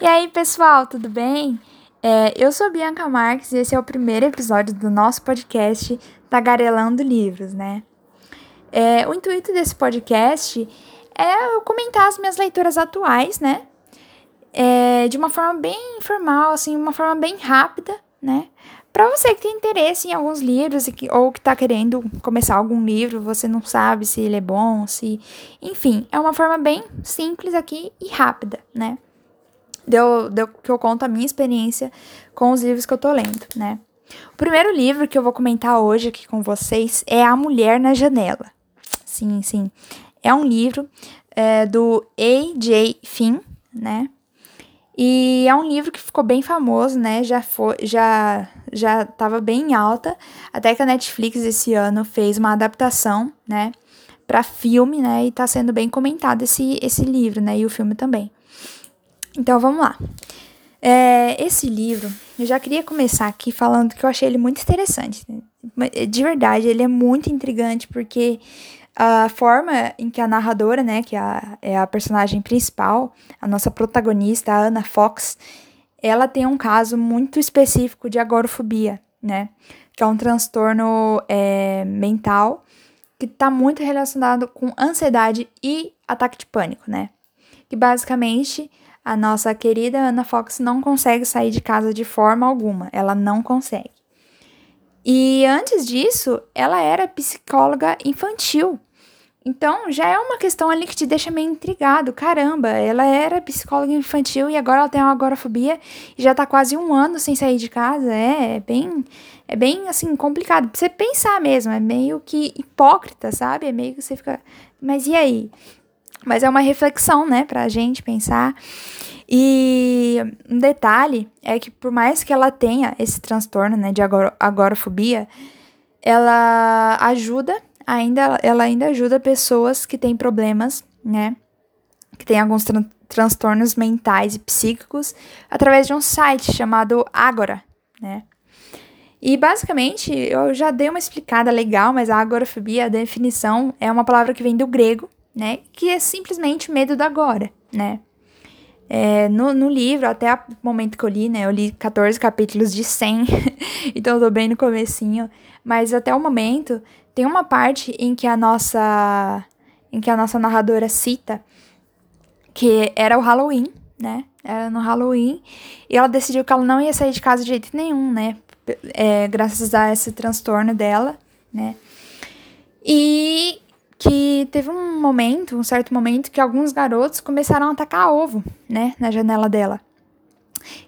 E aí, pessoal, tudo bem? É, eu sou Bianca Marques e esse é o primeiro episódio do nosso podcast Tagarelando Livros, né? É, o intuito desse podcast é eu comentar as minhas leituras atuais, né? É, de uma forma bem informal, assim, uma forma bem rápida, né? Para você que tem interesse em alguns livros que, ou que tá querendo começar algum livro, você não sabe se ele é bom, se. Enfim, é uma forma bem simples aqui e rápida, né? Deu, deu que eu conto a minha experiência com os livros que eu tô lendo, né? O primeiro livro que eu vou comentar hoje aqui com vocês é A Mulher na Janela. Sim, sim. É um livro é, do A.J. Finn, né? E é um livro que ficou bem famoso, né? Já foi, já já estava bem alta, até que a Netflix esse ano fez uma adaptação, né, para filme, né? E tá sendo bem comentado esse esse livro, né? E o filme também. Então vamos lá. É, esse livro, eu já queria começar aqui falando que eu achei ele muito interessante. Né? De verdade, ele é muito intrigante porque a forma em que a narradora, né, que é a, é a personagem principal, a nossa protagonista, a Anna Fox, ela tem um caso muito específico de agorafobia, né, que é um transtorno é, mental que está muito relacionado com ansiedade e ataque de pânico, né, que basicamente a nossa querida Ana Fox não consegue sair de casa de forma alguma, ela não consegue. E antes disso, ela era psicóloga infantil. Então, já é uma questão ali que te deixa meio intrigado. Caramba, ela era psicóloga infantil e agora ela tem uma agorafobia e já tá quase um ano sem sair de casa. É, é bem, é bem assim, complicado. Pra você pensar mesmo, é meio que hipócrita, sabe? É meio que você fica. Mas e aí? Mas é uma reflexão, né, pra gente pensar. E um detalhe é que por mais que ela tenha esse transtorno, né, de agorafobia, ela ajuda ainda, ela ainda ajuda pessoas que têm problemas, né, que têm alguns tran transtornos mentais e psíquicos através de um site chamado Agora, né. E basicamente, eu já dei uma explicada legal, mas a agorafobia, a definição, é uma palavra que vem do grego né? Que é simplesmente medo do agora, né? É, no, no livro, até o momento que eu li, né? Eu li 14 capítulos de 100, então eu tô bem no comecinho. Mas até o momento, tem uma parte em que a nossa... Em que a nossa narradora cita que era o Halloween, né? Era no Halloween. E ela decidiu que ela não ia sair de casa de jeito nenhum, né? É, graças a esse transtorno dela, né? E que teve um momento, um certo momento, que alguns garotos começaram a atacar ovo, né, na janela dela.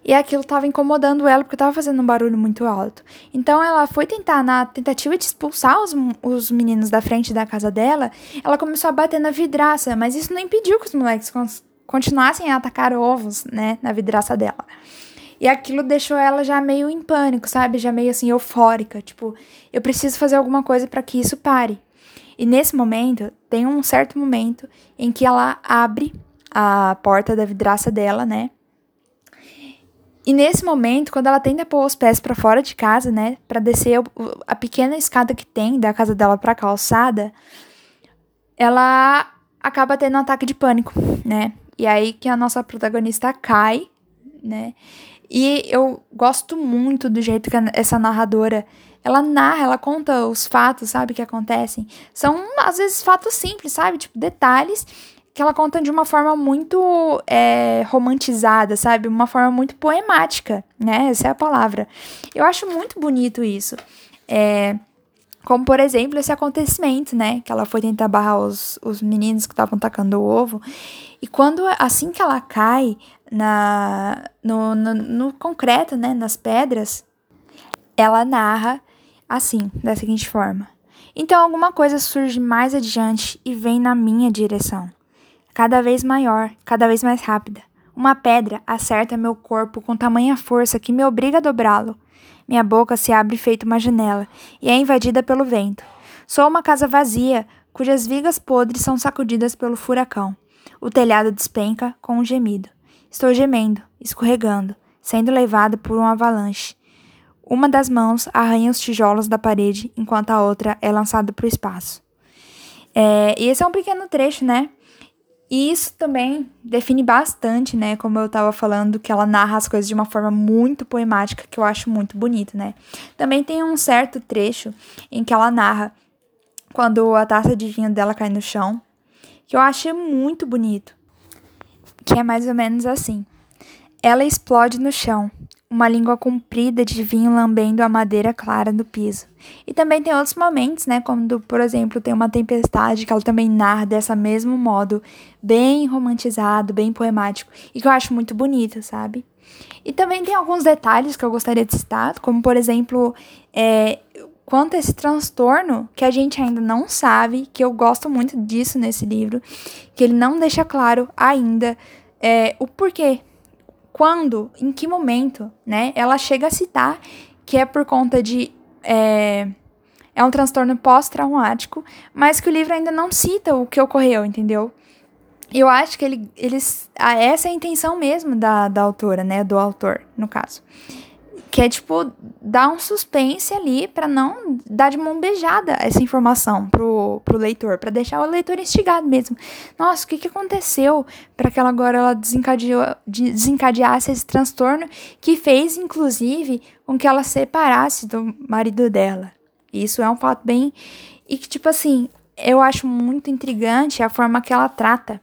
E aquilo estava incomodando ela porque estava fazendo um barulho muito alto. Então ela foi tentar, na tentativa de expulsar os, os meninos da frente da casa dela, ela começou a bater na vidraça, mas isso não impediu que os moleques continuassem a atacar ovos, né, na vidraça dela. E aquilo deixou ela já meio em pânico, sabe? Já meio assim eufórica, tipo, eu preciso fazer alguma coisa para que isso pare. E nesse momento, tem um certo momento em que ela abre a porta da vidraça dela, né? E nesse momento, quando ela tenta pôr os pés para fora de casa, né, para descer a pequena escada que tem da casa dela para a calçada, ela acaba tendo um ataque de pânico, né? E aí que a nossa protagonista cai, né? E eu gosto muito do jeito que essa narradora ela narra, ela conta os fatos, sabe, que acontecem. São, às vezes, fatos simples, sabe? Tipo, detalhes que ela conta de uma forma muito é, romantizada, sabe? Uma forma muito poemática, né? Essa é a palavra. Eu acho muito bonito isso. É, como, por exemplo, esse acontecimento, né? Que ela foi tentar barrar os, os meninos que estavam tacando o ovo. E quando, assim que ela cai na, no, no, no concreto, né? Nas pedras, ela narra assim, da seguinte forma: Então alguma coisa surge mais adiante e vem na minha direção. Cada vez maior, cada vez mais rápida. Uma pedra acerta meu corpo com tamanha força que me obriga a dobrá-lo. Minha boca se abre feito uma janela e é invadida pelo vento. Sou uma casa vazia, cujas vigas podres são sacudidas pelo furacão. O telhado despenca com um gemido. Estou gemendo, escorregando, sendo levado por um avalanche. Uma das mãos arranha os tijolos da parede, enquanto a outra é lançada para o espaço. É, e esse é um pequeno trecho, né? E isso também define bastante, né? Como eu tava falando, que ela narra as coisas de uma forma muito poemática, que eu acho muito bonito, né? Também tem um certo trecho em que ela narra quando a taça de vinho dela cai no chão, que eu achei muito bonito. Que é mais ou menos assim. Ela explode no chão, uma língua comprida de vinho lambendo a madeira clara do piso. E também tem outros momentos, né? Quando, por exemplo, tem uma tempestade que ela também narra dessa mesmo modo, bem romantizado, bem poemático, e que eu acho muito bonito, sabe? E também tem alguns detalhes que eu gostaria de citar, como por exemplo, é, quanto a esse transtorno que a gente ainda não sabe, que eu gosto muito disso nesse livro, que ele não deixa claro ainda é, o porquê quando, em que momento, né? Ela chega a citar que é por conta de. É, é um transtorno pós-traumático, mas que o livro ainda não cita o que ocorreu, entendeu? Eu acho que ele, eles. Essa é a intenção mesmo da, da autora, né? Do autor, no caso que é tipo dar um suspense ali para não dar de mão beijada essa informação pro, pro leitor, para deixar o leitor instigado mesmo. Nossa, o que, que aconteceu para que ela agora ela desencadeou, desencadeasse esse transtorno que fez inclusive com que ela separasse do marido dela. Isso é um fato bem e que tipo assim, eu acho muito intrigante a forma que ela trata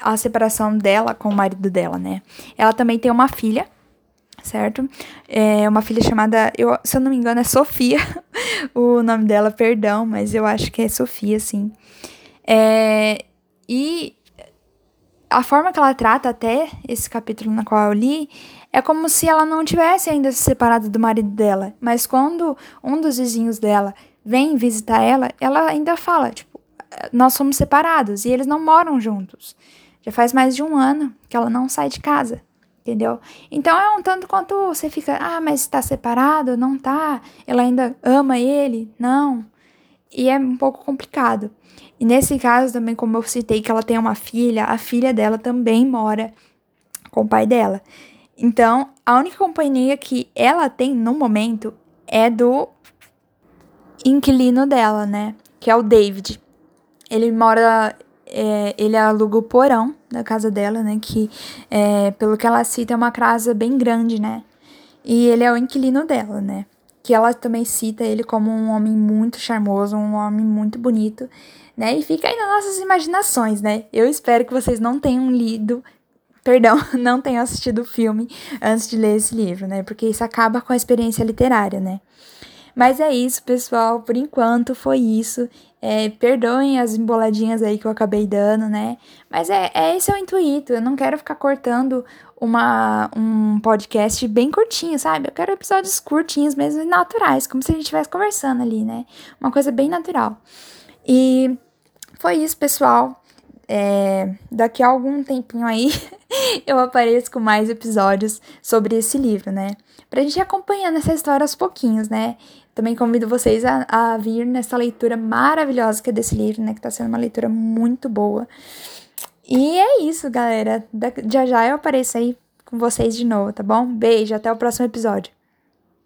a separação dela com o marido dela, né? Ela também tem uma filha certo? É uma filha chamada, eu, se eu não me engano, é Sofia, o nome dela, perdão, mas eu acho que é Sofia, sim. É, e a forma que ela trata até esse capítulo na qual eu li é como se ela não tivesse ainda se separado do marido dela, mas quando um dos vizinhos dela vem visitar ela, ela ainda fala, tipo, nós somos separados e eles não moram juntos. Já faz mais de um ano que ela não sai de casa entendeu? Então é um tanto quanto você fica, ah, mas está separado? Não tá? Ela ainda ama ele? Não. E é um pouco complicado. E nesse caso também, como eu citei que ela tem uma filha, a filha dela também mora com o pai dela. Então, a única companhia que ela tem no momento é do inquilino dela, né? Que é o David. Ele mora é, ele aluga o porão da casa dela, né? Que, é, pelo que ela cita, é uma casa bem grande, né? E ele é o inquilino dela, né? Que ela também cita ele como um homem muito charmoso, um homem muito bonito, né? E fica aí nas nossas imaginações, né? Eu espero que vocês não tenham lido perdão, não tenham assistido o filme antes de ler esse livro, né? Porque isso acaba com a experiência literária, né? Mas é isso, pessoal. Por enquanto foi isso. É, perdoem as emboladinhas aí que eu acabei dando, né? Mas é, é esse é o intuito. Eu não quero ficar cortando uma, um podcast bem curtinho, sabe? Eu quero episódios curtinhos mesmo e naturais, como se a gente estivesse conversando ali, né? Uma coisa bem natural. E foi isso, pessoal. É, daqui a algum tempinho aí eu apareço com mais episódios sobre esse livro, né? Pra gente ir acompanhando essa história aos pouquinhos, né? Também convido vocês a, a vir nessa leitura maravilhosa que é desse livro, né? Que tá sendo uma leitura muito boa. E é isso, galera. Da, já já eu apareço aí com vocês de novo, tá bom? Beijo, até o próximo episódio.